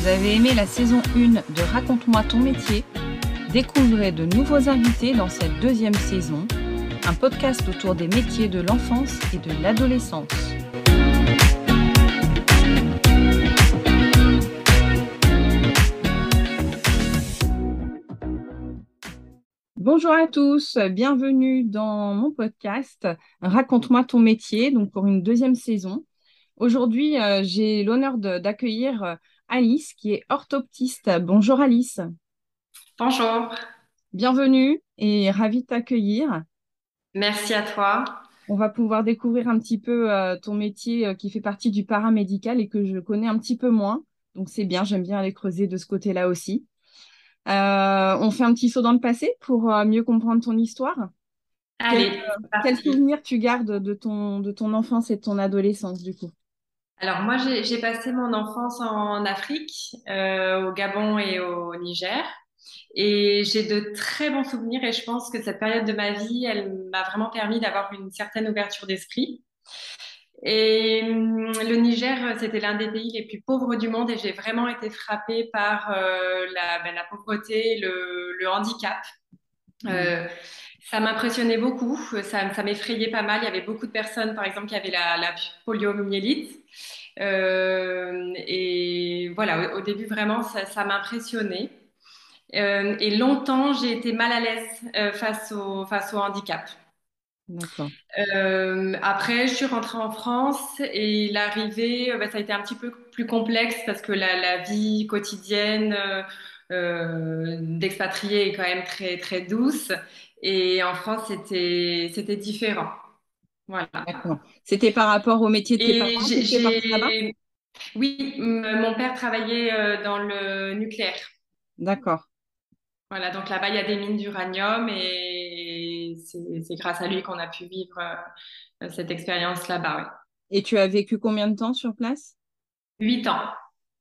Vous avez aimé la saison 1 de Raconte-moi ton métier? Découvrez de nouveaux invités dans cette deuxième saison, un podcast autour des métiers de l'enfance et de l'adolescence. Bonjour à tous, bienvenue dans mon podcast Raconte-moi ton métier, donc pour une deuxième saison. Aujourd'hui, euh, j'ai l'honneur d'accueillir euh, Alice, qui est orthoptiste. Bonjour Alice. Bonjour. Bienvenue et ravie de t'accueillir. Merci à toi. On va pouvoir découvrir un petit peu euh, ton métier qui fait partie du paramédical et que je connais un petit peu moins. Donc c'est bien, j'aime bien aller creuser de ce côté-là aussi. on fait un petit saut dans le passé pour mieux comprendre ton histoire. Allez. Quel, souvenir tu gardes de ton, de ton enfance et de ton adolescence du coup? Alors moi, j'ai passé mon enfance en Afrique, euh, au Gabon et au Niger. Et j'ai de très bons souvenirs et je pense que cette période de ma vie, elle m'a vraiment permis d'avoir une certaine ouverture d'esprit. Et hum, le Niger, c'était l'un des pays les plus pauvres du monde et j'ai vraiment été frappée par euh, la, ben, la, pauvreté, le, le handicap. Mmh. Euh, ça m'impressionnait beaucoup, ça, ça m'effrayait pas mal. Il y avait beaucoup de personnes, par exemple, qui avaient la, la poliomyélite. Euh, et voilà, au, début, vraiment, ça, ça m'impressionnait. Euh, et longtemps, j'ai été mal à l'aise euh, face, au, face au handicap. Euh, après, je suis rentrée en France et l'arrivée, bah, ça a été un petit peu plus complexe parce que la, la vie quotidienne euh, d'expatriés est quand même très, très douce. Et en France, c'était, c'était différent. Voilà. C'était par rapport au métier de tes parents Oui, mon père travaillait euh, dans le nucléaire. D'accord. Voilà, donc là-bas, il y a des mines d'uranium et c'est grâce à lui qu'on a pu vivre euh, cette expérience là-bas. Et tu as vécu combien de temps sur place? Huit ans.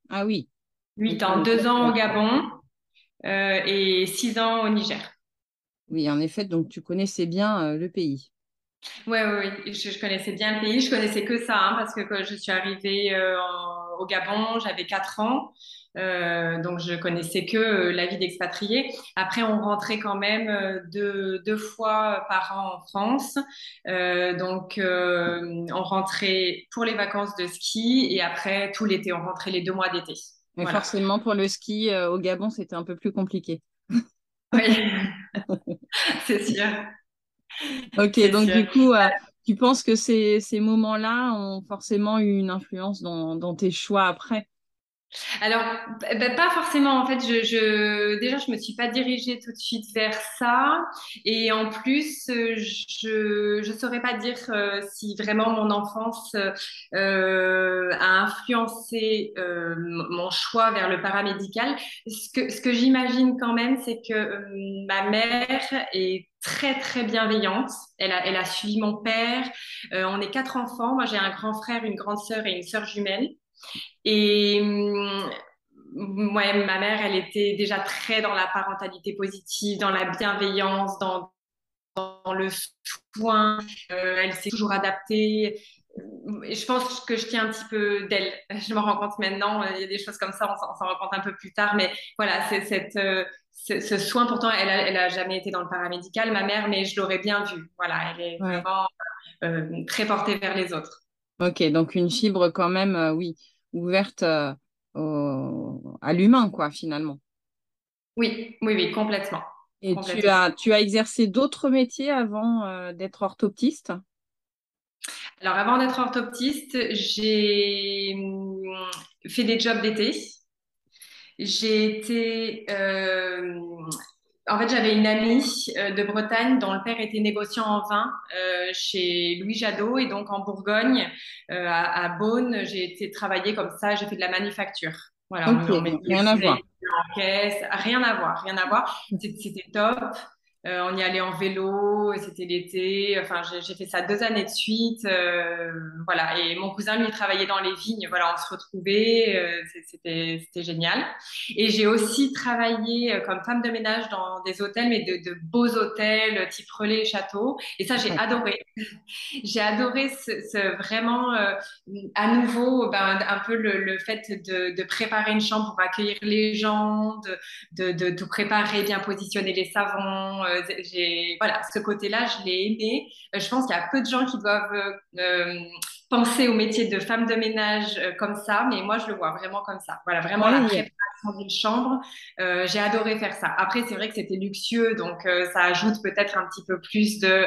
Ah oui. Huit ans, deux ans au Gabon euh, et six ans au Niger. Oui, en effet, donc tu connaissais bien euh, le pays. Oui, oui, oui. Je, connaissais bien le pays. Je connaissais que ça, hein, parce que quand je suis arrivée euh, au Gabon, j'avais quatre ans. Euh, donc, je connaissais que la vie d'expatrié. Après, on rentrait quand même deux, deux fois par an en France. donc, on rentrait pour les vacances de ski et après, tout l'été, on rentrait les deux mois d'été. Mais forcément, pour le ski au Gabon, c'était un peu plus compliqué. Oui, c'est sûr. Ok, donc du coup, euh, tu penses que ces, ces moments-là ont forcément eu une influence dans, dans tes choix après? Alors, bah, pas forcément. En fait, je, je, déjà, je me suis pas dirigée tout de suite vers ça. Et en plus, je je saurais pas dire euh, si vraiment mon enfance euh, a influencé euh, mon choix vers le paramédical. Ce que, ce que j'imagine quand même, c'est que euh, ma mère est très très bienveillante. Elle a, elle a suivi mon père. Euh, on est quatre enfants. Moi, j'ai un grand frère, une grande sœur et une sœur jumelle. Et moi, hum, ma mère, elle était déjà très dans la parentalité positive, dans la bienveillance, dans, dans le soin. Euh, elle s'est toujours adaptée. Je pense que je tiens un petit peu d'elle. Je me rends compte maintenant, il y a des choses comme ça, on s'en rend compte un peu plus tard, mais voilà, c'est cette, euh, ce, soin, pourtant, elle a, elle a jamais été dans le paramédical, ma mère, mais je l'aurais bien vue. Voilà, elle est vraiment euh, très portée vers les autres. Ok, donc une fibre quand même, euh, oui, ouverte euh, à l'humain, quoi, finalement. Oui, oui, oui, complètement. Et Tu, as, tu as exercé d'autres métiers avant euh, d'être orthoptiste? Alors, avant d'être orthoptiste, j'ai hum, fait des jobs d'été. J'ai été en fait, j'avais une amie euh, de Bretagne dont le père était négociant en vin euh, chez Louis Jadot et donc en Bourgogne, euh, à, Beaune, j'ai été travailler comme ça, j'ai fait de la manufacture. Voilà, rien à voir. rien à voir, rien à voir. C'était top. Euh, on y allait en vélo, c'était l'été. Enfin, j'ai fait ça deux années de suite. Euh, voilà. Et mon cousin, lui, travaillait dans les vignes. Voilà, on se retrouvait. Euh, c'était génial. Et j'ai aussi travaillé comme femme de ménage dans des hôtels, mais de, de beaux hôtels, type relais château. Et ça, j'ai adoré. j'ai adoré ce, ce vraiment, à nouveau, ben, un peu le, le fait de, de, préparer une chambre pour accueillir les gens, de, de, tout préparer, bien positionner les savons j'ai voilà, ce côté-là, je l'ai aimé. Euh, je pense qu'il y a peu de gens qui doivent euh, penser au métier de femme de ménage comme ça, mais moi, je le vois vraiment comme ça. Voilà, vraiment la préparation d'une chambre. j'ai adoré faire ça. Après, c'est vrai que c'était luxueux, donc ça ajoute peut-être un petit peu plus de,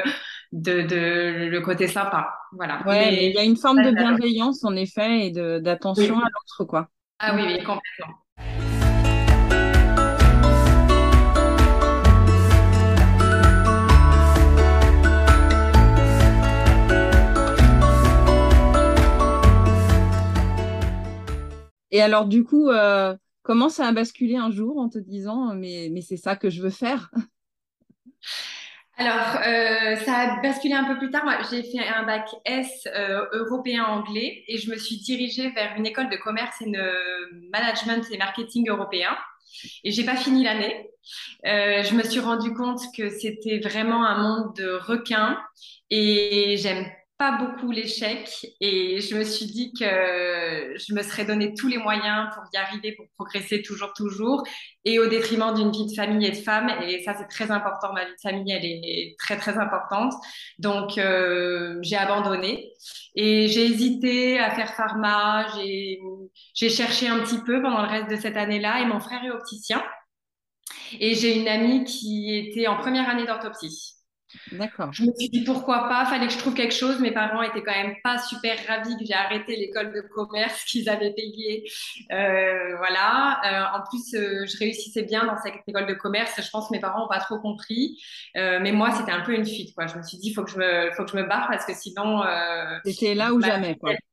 de, de, le côté sympa. Voilà. Ouais, mais il y a une forme de bienveillance, en effet, et d'attention à l'autre, quoi. Ah oui, oui, complètement. Et alors, du coup, euh, comment ça a basculé un jour en te disant, mais, mais c'est ça que je veux faire? Alors, euh, ça a basculé un peu plus tard. J'ai fait un bac S euh, européen anglais et je me suis dirigée vers une école de commerce et de management et marketing européen. Et j'ai pas fini l'année. je me suis rendu compte que c'était vraiment un monde de requins et j'aime pas beaucoup l'échec et je me suis dit que je me serais donné tous les moyens pour y arriver, pour progresser toujours, toujours et au détriment d'une vie de famille et de femme. Et ça, c'est très important. Ma vie de famille, elle est très, très importante. Donc, euh, j'ai abandonné et j'ai hésité à faire pharma. J'ai cherché un petit peu pendant le reste de cette année-là et mon frère est opticien. Et j'ai une amie qui était en première année d'orthoptie. D'accord. Je me suis dit pourquoi pas, fallait que je trouve quelque chose. Mes parents étaient quand même pas super ravis que j'ai arrêté l'école de commerce qu'ils avaient payée. Euh, voilà. Euh, en plus, euh, je réussissais bien dans cette école de commerce. Je pense que mes parents n'ont pas trop compris. Mais moi, c'était un peu une fuite. Quoi. Je me suis dit, il faut que je me, faut que je me barre parce que sinon. C'était là ou bah, jamais. Quoi.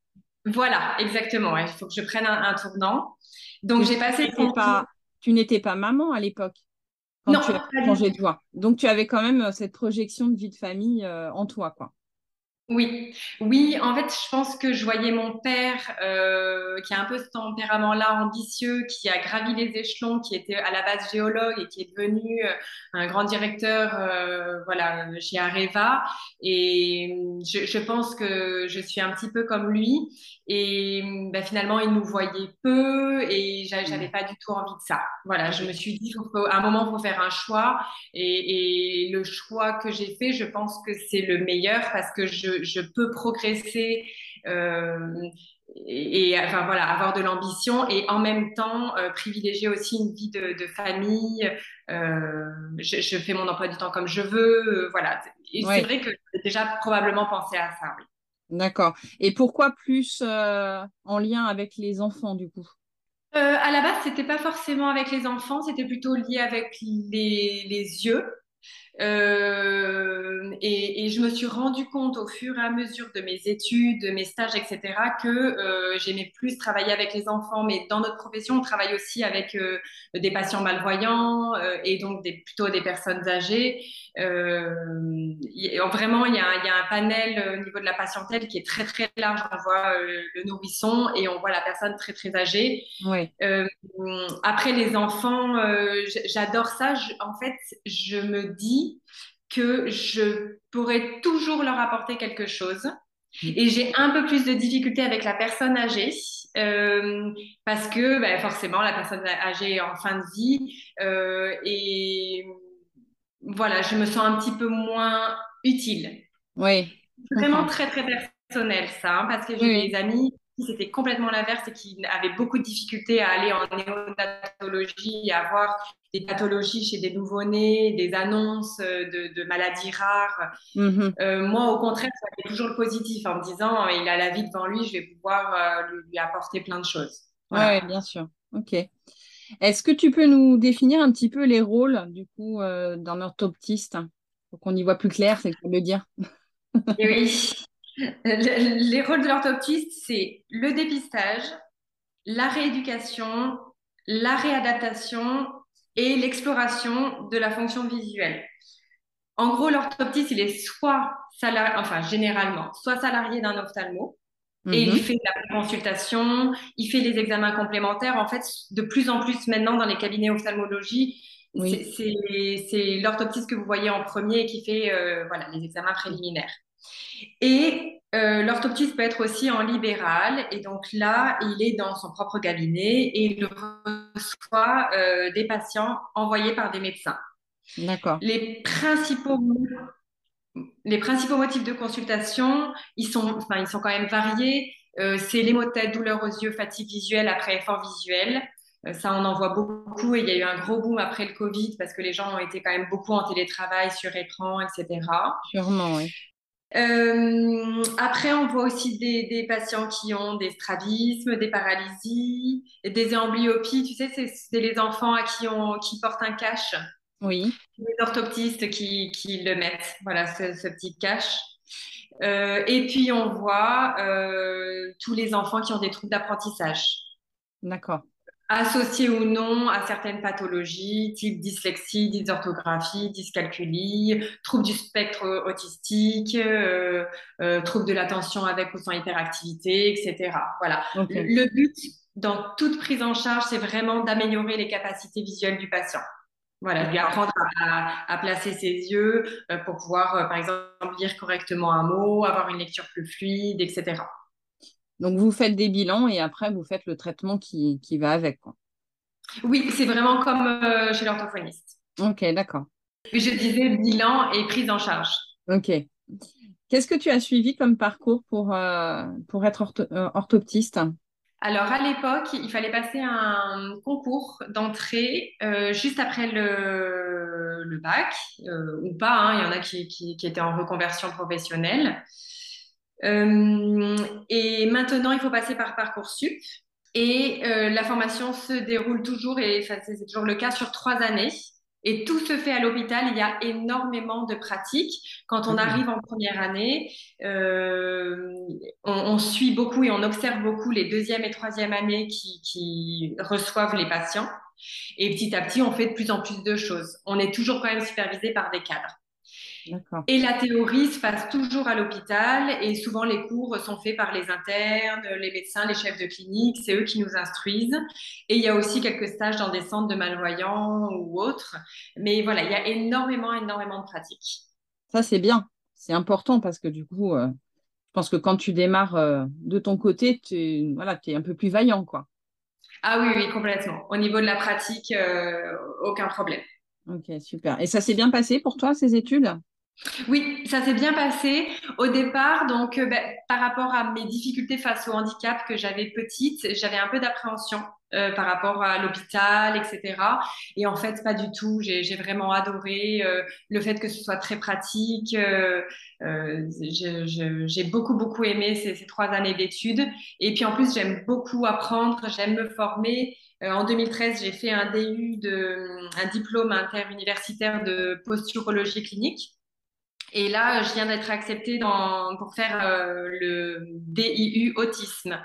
Voilà, exactement. Il faut que je prenne un, un tournant. Donc, j'ai passé. Pas, tu n'étais pas maman à l'époque? Quand non, tu as changé de voix. Donc, tu avais quand même euh, cette projection de vie de famille euh, en toi, quoi. Oui, oui. En fait, je pense que je voyais mon père euh, qui a un peu ce tempérament-là ambitieux, qui a gravi les échelons, qui était à la base géologue et qui est devenu un grand directeur, euh, voilà, chez Areva. Et je, je, pense que je suis un petit peu comme lui. Et bah, finalement, il nous voyait peu et j'avais pas du tout envie de ça. Voilà, je me suis dit, à un moment, il faut faire un choix. Et, et le choix que j'ai fait, je pense que c'est le meilleur parce que je je, peux progresser euh, et, enfin voilà, avoir de l'ambition et en même temps euh, privilégier aussi une vie de, famille. Euh, je, fais mon emploi du temps comme je veux, voilà. Et c'est vrai que j'ai déjà probablement pensé à ça. D'accord. Et pourquoi plus en lien avec les enfants du coup? À la base, c'était pas forcément avec les enfants, c'était plutôt lié avec les, les yeux. Euh, et, et, je me suis rendu compte au fur et à mesure de mes études, de mes stages, etc., que euh, j'aimais plus travailler avec les enfants. Mais dans notre profession, on travaille aussi avec euh, des patients malvoyants et donc des, plutôt des personnes âgées. Vraiment, il y, a, il y, a, un panel au niveau de la patientèle qui est très très large. On voit le nourrisson et on voit la personne très très âgée. Oui. après les enfants, j'adore ça. Je, en fait, je me dis que je pourrais toujours leur apporter quelque chose. Mm. Et j'ai un peu plus de difficultés avec la personne âgée euh, parce que ben, forcément la personne âgée est en fin de vie euh, et voilà, je me sens un petit peu moins utile. Oui. Vraiment très très personnel ça, hein, parce que j'ai des amis c'était complètement l'inverse et qui avaient beaucoup de difficultés à aller en néonatologie à avoir des pathologies chez des nouveau-nés, des annonces euh, de, maladies rares. Mm-hmm. Euh, moi, au contraire, ça fait toujours le positif en me disant il a la vie devant lui, je vais pouvoir euh, lui, apporter plein de choses. Oui, bien sûr. Ok. Est-ce que tu peux nous définir un petit peu les rôles du coup d'un orthoptiste? Pour qu'on y voit plus clair, c'est le dire. oui. Les rôles de l'orthoptiste, c'est le dépistage, la rééducation, la réadaptation et l'exploration de la fonction visuelle. en gros, l'orthoptiste, il est soit salarié, enfin généralement, soit salarié d'un ophtalmo, et il mhm. fait la consultation, il fait les examens complémentaires. En fait, de plus en plus maintenant dans les cabinets ophtalmologie, c'est l'orthoptiste que vous voyez en premier qui fait euh, voilà, les examens préliminaires. Et euh, l'orthoptiste peut être aussi en libéral. Et donc là, il est dans son propre cabinet et il reçoit euh, des patients envoyés par des médecins. D'accord. Les principaux les principaux motifs de consultation, ils sont, enfin, ils sont quand même variés. Euh, c'est les maux de tête, douleurs aux yeux, fatigue visuelle après effort visuel. Euh, ça, on en voit beaucoup et il y a eu un gros boom après le Covid parce que les gens ont été quand même beaucoup en télétravail, sur écran, etc. Sûrement, oui. Euh, après, on voit aussi des, des, patients qui ont des strabismes, des paralysies, des amblyopies. Tu sais, c'est les enfants à qui, on, qui portent un cache. Oui. Les orthoptistes qui, qui le mettent, voilà, ce, ce petit cache. Euh, et puis, on voit euh, tous les enfants qui ont des troubles d'apprentissage. D'accord. Associés ou non à certaines pathologies, type dyslexie, dysorthographie, dyscalculie, troubles du spectre autistique, euh, euh troubles de l'attention avec ou sans hyperactivité, etc. Voilà. Le but dans toute prise en charge, c'est vraiment d'améliorer les capacités visuelles du patient. Voilà, lui apprendre à, placer ses yeux euh, pour pouvoir, euh, par exemple, lire correctement un mot, avoir une lecture plus fluide, etc. Donc, vous faites des bilans et après, vous faites le traitement qui, qui va avec. Quoi. Oui, c'est vraiment comme euh, chez l'orthophoniste. Ok, d'accord. Je disais bilan et prise en charge. Ok. Qu'est-ce que tu as suivi comme parcours pour, pour être orthoptiste? Alors, à l'époque, il fallait passer un concours d'entrée euh, juste après le, le bac, euh, ou pas, hein, il y en a qui, qui, qui, étaient en reconversion professionnelle. Euh, et maintenant, il faut passer par Parcoursup. Et euh, la formation se déroule toujours, et c'est toujours le cas, sur trois années. Et tout se fait à l'hôpital. Il y a énormément de pratiques. Quand on arrive en première année, euh, on, on, suit beaucoup et on observe beaucoup les deuxième et troisième années qui, qui reçoivent les patients. Et petit à petit, on fait de plus en plus de choses. On est toujours quand même supervisé par des cadres. Et la théorie se passe toujours à l'hôpital et souvent les cours sont faits par les internes, les médecins, les chefs de clinique, c'est eux qui nous instruisent. Et il y a aussi quelques stages dans des centres de malvoyants ou autres. Mais voilà, il y a énormément, énormément de pratiques. Ça, c'est bien. C'est important parce que du coup, euh, je pense que quand tu démarres euh, de ton côté, tu voilà, es un peu plus vaillant. quoi. Ah oui, oui, complètement. Au niveau de la pratique, euh, aucun problème. Ok, super. Et ça s'est bien passé pour toi, ces études? Oui, ça s'est bien passé au départ. Donc, euh, ben, par rapport à mes difficultés face au handicap que j'avais petite, j'avais un peu d'appréhension euh, par rapport à l'hôpital, etc. Et en fait, pas du tout. J'ai vraiment adoré euh, le fait que ce soit très pratique. J'ai beaucoup, beaucoup aimé ces, trois années d'études. Et puis, en plus, j'aime beaucoup apprendre, j'aime me former. en 2013, j'ai fait un DU, de, un diplôme interuniversitaire de posturologie clinique. Et là, je viens d'être acceptée pour faire euh, le DIU autisme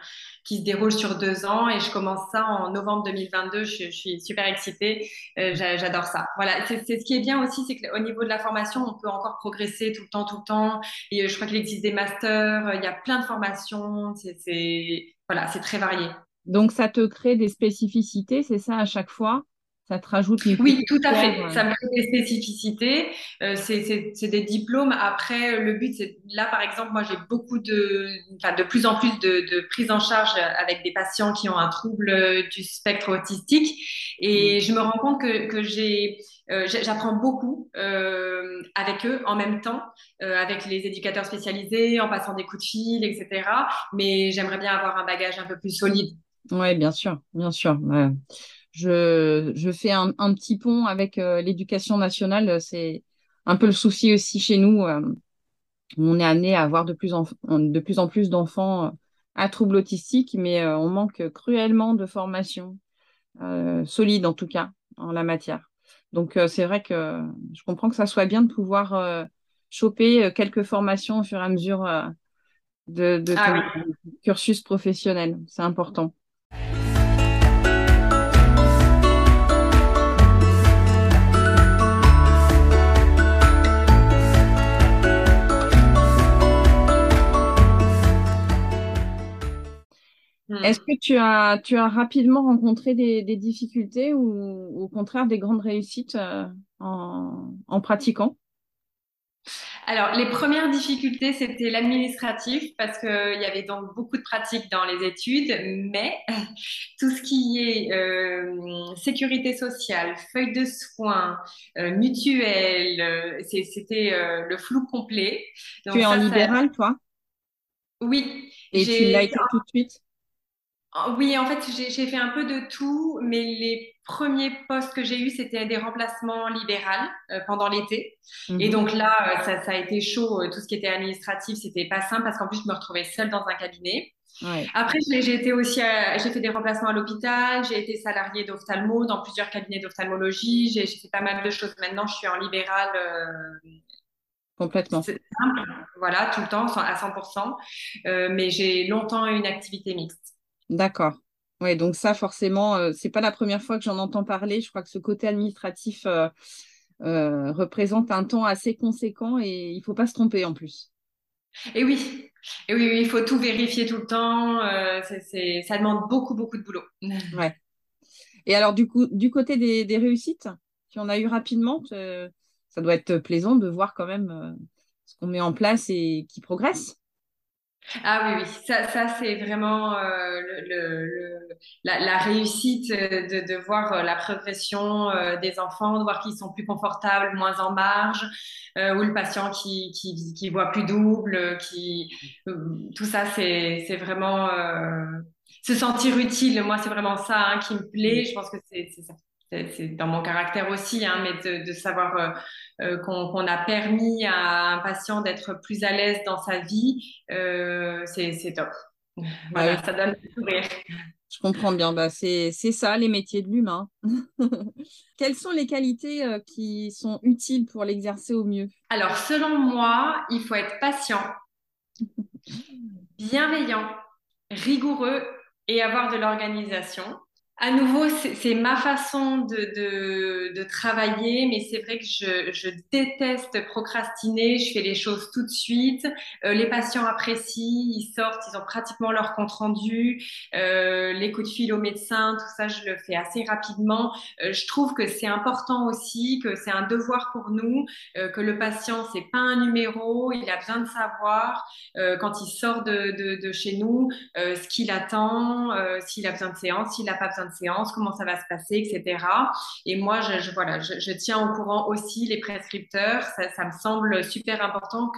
qui se déroule sur deux ans et je commence ça en novembre 2022. Je, je suis super excitée. Euh, J'adore ça. Voilà, c'est ce qui est bien aussi, c'est qu'au niveau de la formation, on peut encore progresser tout le temps, tout le temps. Et euh, je crois qu'il existe des masters. Il y a plein de formations. C'est voilà, c'est très varié. Donc, ça te crée des spécificités, c'est ça à chaque fois? Ça te rajoute une Oui, tout à fait. Ça me crée des spécificités. Euh, c'est des diplômes. Après, le but, c'est là, par exemple, moi, j'ai beaucoup de, enfin, de plus en plus de, de prise en charge avec des patients qui ont un trouble du spectre autistique. Et mm. je me rends compte que, que j'ai, euh, j'apprends beaucoup euh, avec eux en même temps, euh, avec les éducateurs spécialisés, en passant des coups de fil, etc. Mais j'aimerais bien avoir un bagage un peu plus solide. Oui, bien sûr, bien sûr. Ouais je, je fais un, un, petit pont avec euh, l'éducation nationale. C'est un peu le souci aussi chez nous. Euh, on est amené à avoir de plus en, de plus, en plus d'enfants euh, à troubles autistiques, mais on manque cruellement de formation solide, en tout cas, en la matière. Donc, c'est vrai que je comprends que ça soit bien de pouvoir choper quelques formations au fur et à mesure de, de ah ton cursus professionnel. C'est important. Est-ce que tu as, tu as rapidement rencontré des, difficultés ou au contraire des grandes réussites euh, en, pratiquant? Alors, les premières difficultés, c'était l'administratif parce qu'il y avait donc beaucoup de pratiques dans les études, mais tout ce qui est euh, sécurité sociale, feuille de soins, euh, mutuelle, c'était le flou complet. tu es en libéral, toi? Oui. Et tu l'as été tout de suite? Oui, en fait, j'ai fait un peu de tout, mais les premiers postes que j'ai eus, c'était des remplacements libéraux euh, pendant l'été. Et mhm. donc là, euh, ça, ça, a été chaud. Euh, tout ce qui était administratif, c'était pas simple parce qu'en plus, je me retrouvais seule dans un cabinet. Après, j'ai été aussi, j'ai fait des remplacements à l'hôpital, j'ai été salariée d'ophtalmo dans plusieurs cabinets d'ophtalmologie, j'ai fait pas mal de choses. Maintenant, je suis en libéral. Complètement. Simple, voilà, tout le temps, à 100%. mais j'ai longtemps eu une activité mixte. D'accord. Oui, donc ça, forcément, euh, c'est pas la première fois que j'en entends parler. Je crois que ce côté administratif euh, euh, représente un temps assez conséquent et il faut pas se tromper en plus. Et oui, et oui, il faut tout vérifier tout le temps. ça demande beaucoup, beaucoup de boulot. Ouais. Et alors, du coup, du côté des, réussites, tu en as eu rapidement, ça doit être plaisant de voir quand même ce qu'on met en place et qui progresse. Ah oui, oui, ça, ça c'est vraiment euh, le, la, réussite de, de voir euh, la progression euh, des enfants, de voir qu'ils sont plus confortables, moins en marge, ou le patient qui, qui, qui voit plus double, qui, tout ça, c'est, c'est vraiment se sentir utile. Moi, c'est vraiment ça hein, qui me plaît. Je pense que c'est, c'est ça c'est dans mon caractère aussi, hein, mais de, savoir euh, euh, qu'on a permis à un patient d'être plus à l'aise dans sa vie, euh, c'est top. Voilà, ça donne le sourire. Je comprends bien. Bah, c'est ça, les métiers de l'humain. Quelles sont les qualités qui sont utiles pour l'exercer au mieux? Alors, selon moi, il faut être patient, bienveillant, rigoureux et avoir de l'organisation. À nouveau, c'est ma façon de, de, de travailler, mais c'est vrai que je, je, déteste procrastiner. Je fais les choses tout de suite. Euh, les patients apprécient, ils sortent, ils ont pratiquement leur compte rendu. Euh, les coups de fil au médecin, tout ça, je le fais assez rapidement. Euh, je trouve que c'est important aussi, que c'est un devoir pour nous, euh, que le patient c'est pas un numéro, il a besoin de savoir euh, quand il sort de, de, de chez nous ce qu'il attend, s'il a besoin de séance, s'il n'a pas besoin séance, comment ça va se passer, etc. Et moi, je, voilà, je, tiens au courant aussi les prescripteurs. Ça, me semble super important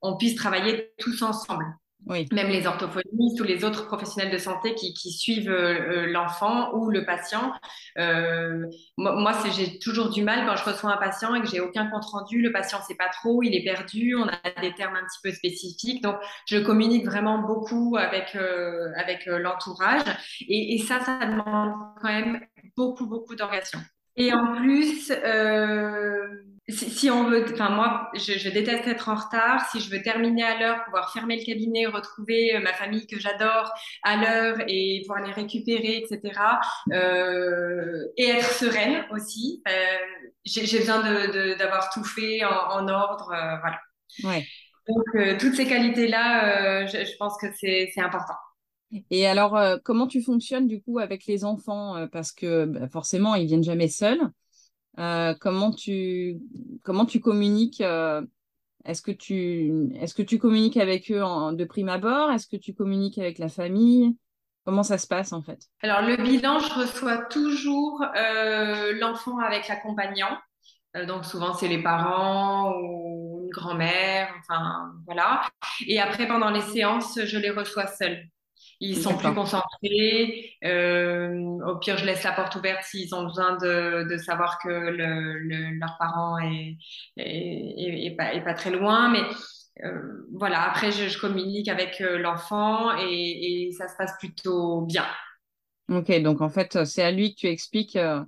qu'on puisse travailler tous ensemble. Oui. Même les orthophonistes ou les autres professionnels de santé qui, suivent euh, euh, l'enfant ou le patient. Euh, moi, j'ai toujours du mal quand je reçois un patient et que j'ai aucun compte rendu. Le patient sait pas trop, il est perdu, on a des termes un petit peu spécifiques. Donc, je communique vraiment beaucoup avec avec l'entourage et, ça, ça demande quand même beaucoup beaucoup d'organisation. Et en plus, si, on veut, enfin moi, je, déteste être en retard. Si je veux terminer à l'heure, pouvoir fermer le cabinet, retrouver euh, ma famille que j'adore à l'heure et pouvoir les récupérer, etc. Euh, et être sereine aussi. Euh, j'ai besoin d'avoir tout fait en, ordre, voilà. Ouais. Donc toutes ces qualités-là, je, pense que c'est important. Et alors, comment tu fonctionnes du coup avec les enfants? Parce que bah, forcément, ils viennent jamais seuls. Euh, comment tu comment tu communiques euh, Est-ce que tu est-ce que tu communiques avec eux de prime abord? Est-ce que tu communiques avec la famille? Comment ça se passe en fait? Alors le bilan, je reçois toujours euh, l'enfant avec l'accompagnant. donc souvent c'est les parents ou une grand-mère, enfin voilà. Et après pendant les séances, je les reçois seuls. Ils sont plus concentrés. Euh, au pire, je laisse la porte ouverte s'ils ont besoin de, de savoir que le, leur parent est, est, est, pas, est, pas, très loin. Mais euh, voilà, après, je, je, communique avec euh, l'enfant et, et, ça se passe plutôt bien. Ok, donc en fait, c'est à lui que tu expliques euh,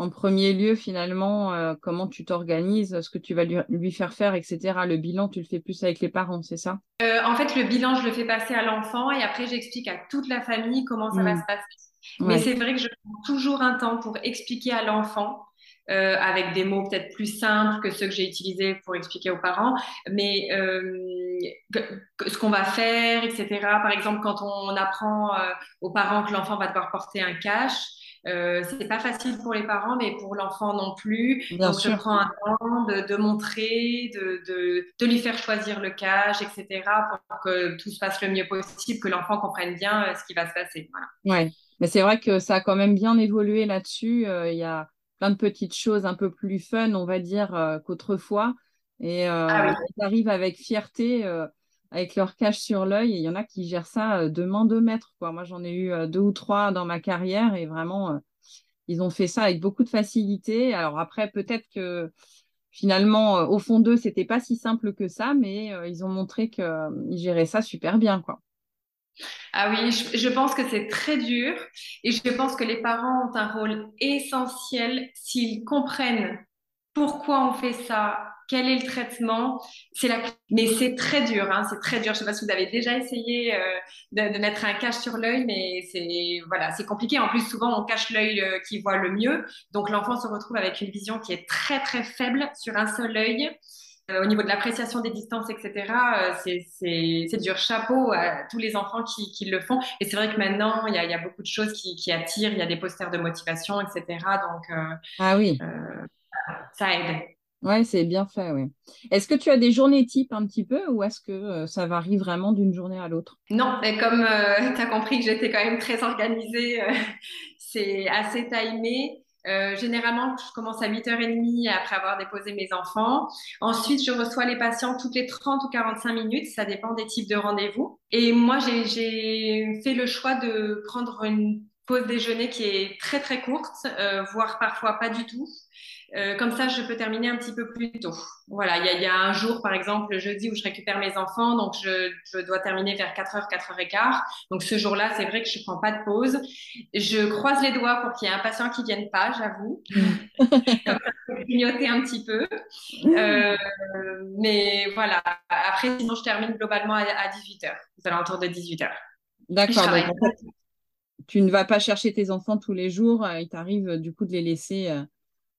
en premier lieu, finalement, euh, comment tu t'organises, ce que tu vas lui, faire faire, etc. Le bilan, tu le fais plus avec les parents, c'est ça? Euh, En fait, le bilan, je le fais passer à l'enfant et après, j'explique à toute la famille comment ça va mmh. se passer. Mais c'est vrai que je prends toujours un temps pour expliquer à l'enfant euh, avec des mots peut-être plus simples que ceux que j'ai utilisés pour expliquer aux parents, mais ce qu'on va faire, etc. Par exemple, quand on apprend euh, aux parents que l'enfant va devoir porter un cache, euh, c'est pas facile pour les parents, mais pour l'enfant non plus. Bien Donc, sûr. je prends un temps de, de montrer, de, de, de, lui faire choisir le cache, etc., pour que tout se passe le mieux possible, que l'enfant comprenne bien euh, ce qui va se passer. Voilà. Ouais, mais c'est vrai que ça a quand même bien évolué là-dessus. Euh, Il y a plein de petites choses un peu plus fun, on va dire, euh, qu'autrefois. Et Ah oui. ils arrivent avec fierté, avec leur cache sur l'œil. Et il y en a qui gèrent ça euh, de main de maître. Moi, j'en ai eu euh, deux ou trois dans ma carrière et vraiment, euh, ils ont fait ça avec beaucoup de facilité. Alors après, peut-être que finalement, au fond d'eux, c'était pas si simple que ça, mais ils ont montré qu'ils géraient ça super bien, quoi. Ah oui, je pense que c'est très dur et je pense que les parents ont un rôle essentiel s'ils comprennent pourquoi on fait ça, quel est le traitement. C'est la... Mais c'est très dur, hein, c'est très dur. Je sais pas si vous avez déjà essayé euh, de, de, mettre un cache sur l'œil, mais c'est voilà, c'est compliqué. En plus, souvent, on cache l'œil euh, qui voit le mieux. Donc, l'enfant se retrouve avec une vision qui est très, très faible sur un seul œil. Euh, au niveau de l'appréciation des distances, etc., c'est dur. Chapeau à tous les enfants qui, qui le font. Et c'est vrai que maintenant, il y a, y a, beaucoup de choses qui, qui, attirent. Il y a des posters de motivation, etc. Donc, ah oui. ça aide. Ouais, c'est bien fait, oui. Est-ce que tu as des journées types un petit peu ou est-ce que euh, ça varie vraiment d'une journée à l'autre? Non, mais comme euh, tu as compris que j'étais quand même très organisée, euh, c'est assez timé. Euh, généralement, je commence à 8h30 après avoir déposé mes enfants. Ensuite, je reçois les patients toutes les 30 ou 45 minutes. Ça dépend des types de rendez-vous. Et moi, j'ai fait le choix de prendre une pause déjeuner qui est très, très courte, euh, voire parfois pas du tout. Euh, comme ça, je peux terminer un petit peu plus tôt. Voilà, il y a, il y a un jour, par exemple, le jeudi, où je récupère mes enfants, donc je, je dois terminer vers 4h, 4h15. Donc ce jour-là, c'est vrai que je prends pas de pause. Je croise les doigts pour qu'il y ait un patient qui vienne pas, j'avoue. comme ça, clignoter un petit peu. Euh, mais voilà, après, sinon, je termine globalement à, à 18h, aux alentours de 18h. D'accord, tu ne vas pas chercher tes enfants tous les jours, il t'arrive du coup de les laisser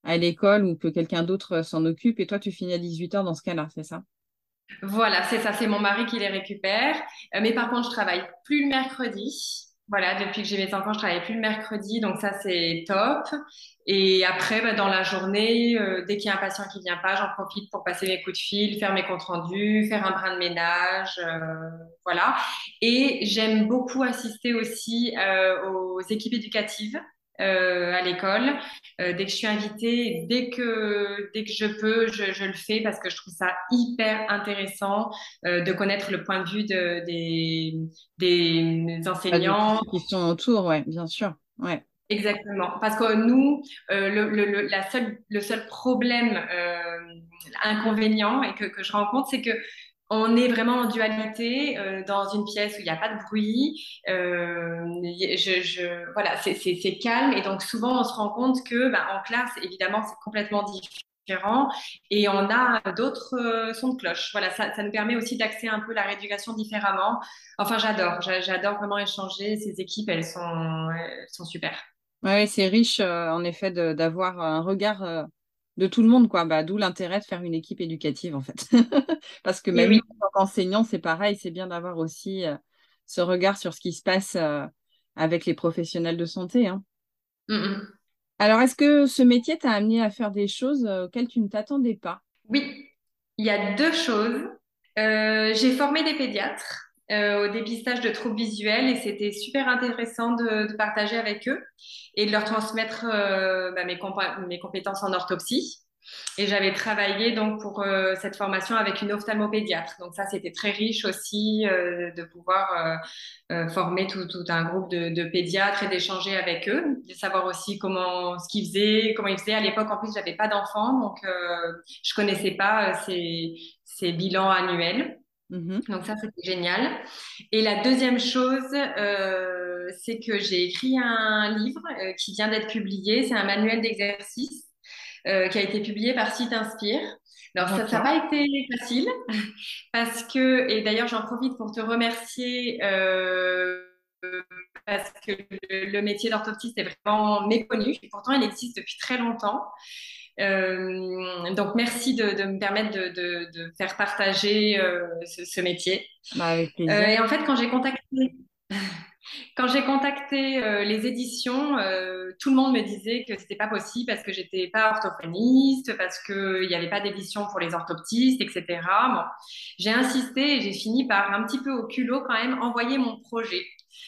à l'école ou que quelqu'un d'autre s'en occupe et toi tu finis à 18h dans ce cas-là, c'est ça? Voilà, c'est ça, c'est mon mari qui les récupère. Euh, mais par contre, je travaille plus le mercredi. Voilà, depuis que j'ai mes enfants, je travaille plus le mercredi, donc ça c'est top. Et après, bah, dans la journée, euh, dès qu'il y a un patient qui vient pas, j'en profite pour passer mes coups de fil, faire mes comptes rendus, faire un brin de ménage, euh, voilà. Et j'aime beaucoup assister aussi euh, aux équipes éducatives euh, à l'école. Euh, dès que je suis invitée, dès que, dès que je peux, je, je, le fais parce que je trouve ça hyper intéressant euh, de connaître le point de vue de, des, des enseignants. Qui sont autour, ouais, bien sûr. Ouais. Exactement. Parce que nous, le, le, la seule, le seul problème, inconvénient et que, que je rencontre, c'est que on est vraiment en dualité euh, dans une pièce où il n'y a pas de bruit. Euh, voilà, c'est calme et donc souvent on se rend compte que bah, en classe, évidemment, c'est complètement différent et on a d'autres euh, sons de cloche. Voilà, ça, nous permet aussi d'accéder un peu la rééducation différemment. Enfin, j'adore, j'adore vraiment échanger. Ces équipes, elles sont, elles sont super. Oui, c'est riche en effet d'avoir un regard de tout le monde, quoi. Bah, D'où l'intérêt de faire une équipe éducative, en fait. Parce que même oui. en tant qu'enseignants, c'est pareil, c'est bien d'avoir aussi euh, ce regard sur ce qui se passe euh, avec les professionnels de santé. Hein. Mm -mm. Alors, est-ce que ce métier t'a amené à faire des choses auxquelles tu ne t'attendais pas? Oui, il y a deux choses. Euh, J'ai formé des pédiatres. Euh, au dépistage de troubles visuels et c'était super intéressant de, partager avec eux et de leur transmettre euh, bah, mes, compétences en orthopsie. Et j'avais travaillé donc pour euh, cette formation avec une ophtalmopédiatre. Donc ça, c'était très riche aussi de pouvoir former tout, un groupe de, pédiatres et d'échanger avec eux, de savoir aussi comment ce qu'ils faisaient, comment ils faisaient. À l'époque, en plus, j'avais pas d'enfants, donc je connaissais pas ces bilans annuels. Mmh. Donc ça, c'était génial. Et la deuxième chose, euh, c'est que j'ai écrit un livre euh, qui vient d'être publié. C'est un manuel d'exercice euh, qui a été publié par Site Inspire. Alors ça n'a pas été facile parce que, et d'ailleurs j'en profite pour te remercier parce que le, le métier d'orthoptiste est vraiment méconnu. Et pourtant, il existe depuis très longtemps. Donc merci de, me permettre de, faire partager ce, métier. Bah, avec plaisir. et en fait, quand j'ai contacté quand j'ai contacté euh, les éditions, euh, tout le monde me disait que c'était pas possible parce que j'étais pas orthophoniste, parce qu'il n'y avait pas d'édition pour les orthoptistes, etc. Bon, j'ai insisté et j'ai fini par un petit peu au culot quand même envoyer mon projet.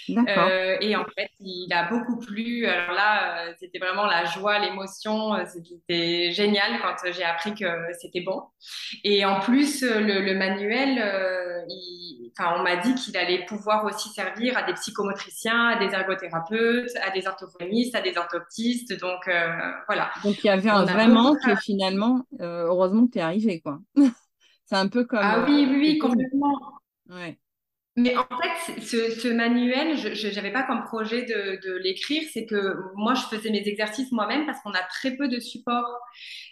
Euh, et en fait, il a beaucoup plu. Alors là, euh, c'était vraiment la joie, l'émotion. Euh, c'était génial quand j'ai appris que c'était bon. Et en plus, le, manuel, enfin, on m'a dit qu'il allait pouvoir aussi servir à des psychomotriciens, à des ergothérapeutes, à des orthophonistes, à des orthoptistes. Donc voilà. Donc il y avait un vraiment que finalement, heureusement que tu es arrivé. C'est un peu comme. Ah oui, oui, oui complètement. Ouais. Mais en fait, ce, manuel, je n'avais pas comme projet de, l'écrire, c'est que moi, je faisais mes exercices moi-même parce qu'on a très peu de support.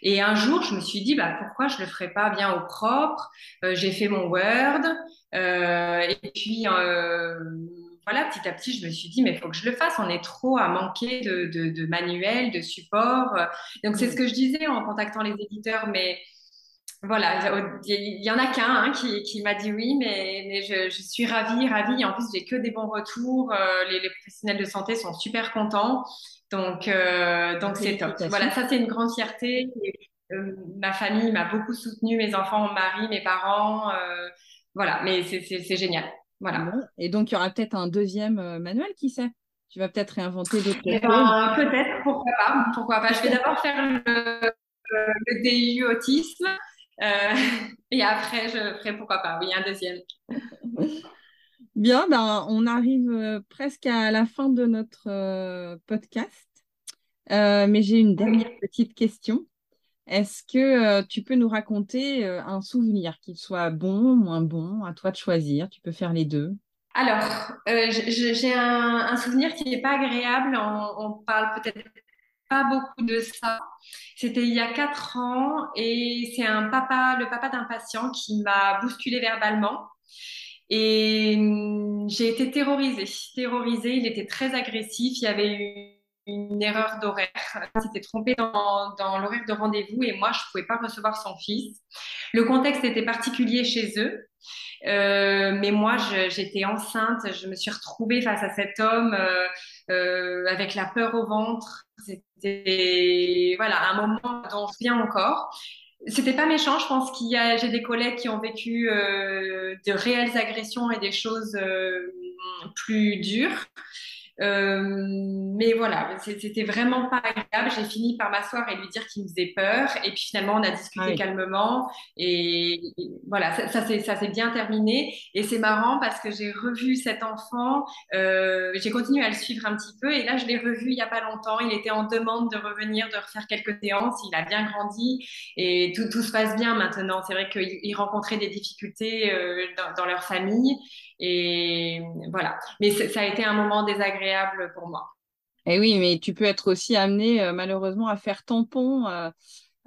Et un jour, je me suis dit, bah, pourquoi je ne le ferais pas bien au propre? Euh, J'ai fait mon Word. Euh, et puis, euh, voilà, petit à petit, je me suis dit, mais il faut que je le fasse. On est trop à manquer de, de, de manuels, de supports. Donc, c'est ce que je disais en contactant les éditeurs. Mais voilà, il y en a qu'un hein, qui, m'a dit oui, mais, je, suis ravie, ravie. En plus, j'ai que des bons retours. Euh, les, professionnels de santé sont super contents. Donc, euh, donc c'est top. Voilà, ça, c'est une grande fierté. Euh, ma famille m'a beaucoup soutenue, mes enfants, mon mari, mes parents. voilà, mais c'est génial. Voilà. Et donc, il y aura peut-être un deuxième manuel, qui sait? Tu vas peut-être réinventer d'autres eh ben, Peut-être, pourquoi pas. Pourquoi pas. Je vais d'abord faire le, le DU autisme. Euh, et après, je ferai pourquoi pas, oui, un deuxième. Bien, ben, on arrive euh, presque à la fin de notre euh, podcast. mais j'ai une dernière petite question. Est-ce que tu peux nous raconter un souvenir, qu'il soit bon, moins bon, à toi de choisir Tu peux faire les deux. Alors, j'ai un, souvenir qui n'est pas agréable. On, on parle peut-être beaucoup de ça. C'était il y a quatre ans et c'est un papa, le papa d'un patient qui m'a bousculé verbalement. Et hum, j'ai été terrorisée, terrorisée. Il était très agressif. Il y avait eu une erreur d'horaire. Il s'était trompé dans, dans l'horaire de rendez-vous et moi, je ne pouvais pas recevoir son fils. Le contexte était particulier chez eux. Euh, mais moi, j'étais enceinte. Je me suis retrouvée face à cet homme euh, euh, avec la peur au ventre. C'était voilà un moment dont je viens encore. C'était pas méchant. Je pense qu'il y a j'ai des collègues qui ont vécu de réelles agressions et des choses plus dures. Euh, mais voilà, c'était vraiment pas agréable. J'ai fini par m'asseoir et lui dire qu'il me faisait peur. Et puis finalement, on a discuté calmement. Et, voilà, ça, ça s'est bien terminé. Et c'est marrant parce que j'ai revu cet enfant. Euh, j'ai continué à le suivre un petit peu. Et là, je l'ai revu il y a pas longtemps. Il était en demande de revenir, de refaire quelques séances. Il a bien grandi et tout, tout se passe bien maintenant. C'est vrai qu'il rencontrait des difficultés euh, dans, dans leur famille. Et voilà. Mais ça a été un moment désagréable pour moi. Et eh oui, mais tu peux être aussi amené euh, malheureusement à faire tampon euh,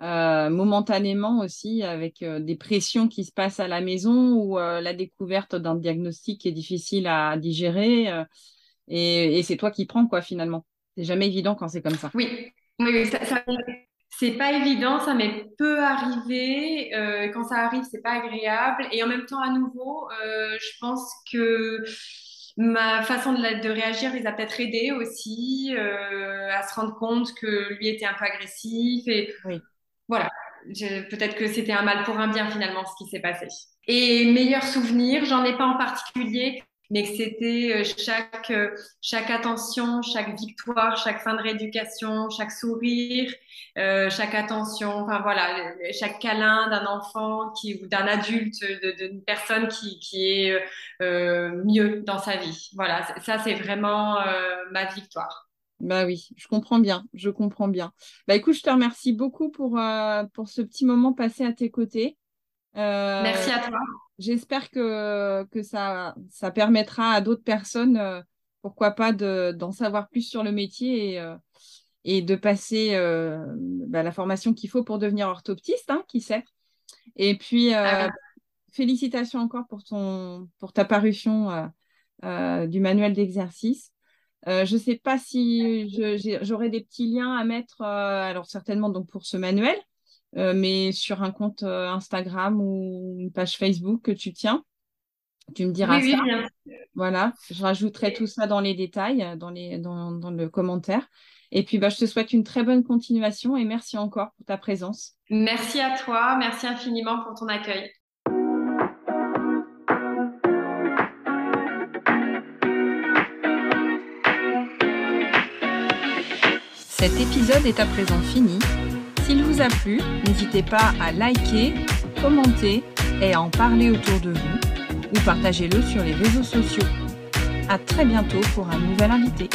euh, momentanément aussi avec des pressions qui se passent à la maison ou la découverte d'un diagnostic est difficile à digérer. et, c'est toi qui prends quoi finalement. C'est jamais évident quand c'est comme ça. Oui, oui ça, ça, c'est pas évident, ça m'est peu arrivé. Euh, quand ça arrive, c'est pas agréable. Et en même temps, à nouveau, euh, je pense que ma façon de, réagir les a peut-être aidés aussi euh, à se rendre compte que lui était un peu agressif. Et voilà, peut-être que c'était un mal pour un bien finalement ce qui s'est passé. Et meilleur souvenir, j'en ai pas en particulier mais que c'était euh, chaque, euh, chaque attention, chaque victoire, chaque fin de rééducation, chaque sourire, euh, chaque attention, enfin voilà, chaque câlin d'un enfant qui, ou d'un adulte, d'une personne qui, qui est mieux dans sa vie. Voilà, ça c'est vraiment ma victoire. Bah oui, je comprends bien, je comprends bien. Bah écoute, je te remercie beaucoup pour, pour ce petit moment passé à tes côtés. Merci à toi. J'espère que, que ça, ça permettra à d'autres personnes, euh, pourquoi pas, d'en savoir plus sur le métier et, euh, et de passer euh, bah, la formation qu'il faut pour devenir orthoptiste, hein, qui sait. Et puis, ah félicitations encore pour, ton, pour ta parution du manuel d'exercice. je ne sais pas si j'aurai des petits liens à mettre, alors certainement donc pour ce manuel, mais sur un compte Instagram ou une page Facebook que tu tiens. Tu me diras oui, ça. Oui, bien. Voilà, je rajouterai tout ça dans les détails, dans, les, dans, dans le commentaire. Et puis, bah, je te souhaite une très bonne continuation et merci encore pour ta présence. Merci à toi, merci infiniment pour ton accueil. Cet épisode est à présent fini. A plu, n'hésitez pas à liker, commenter et à en parler autour de vous ou partagez-le sur les réseaux sociaux. À très bientôt pour un nouvel invité.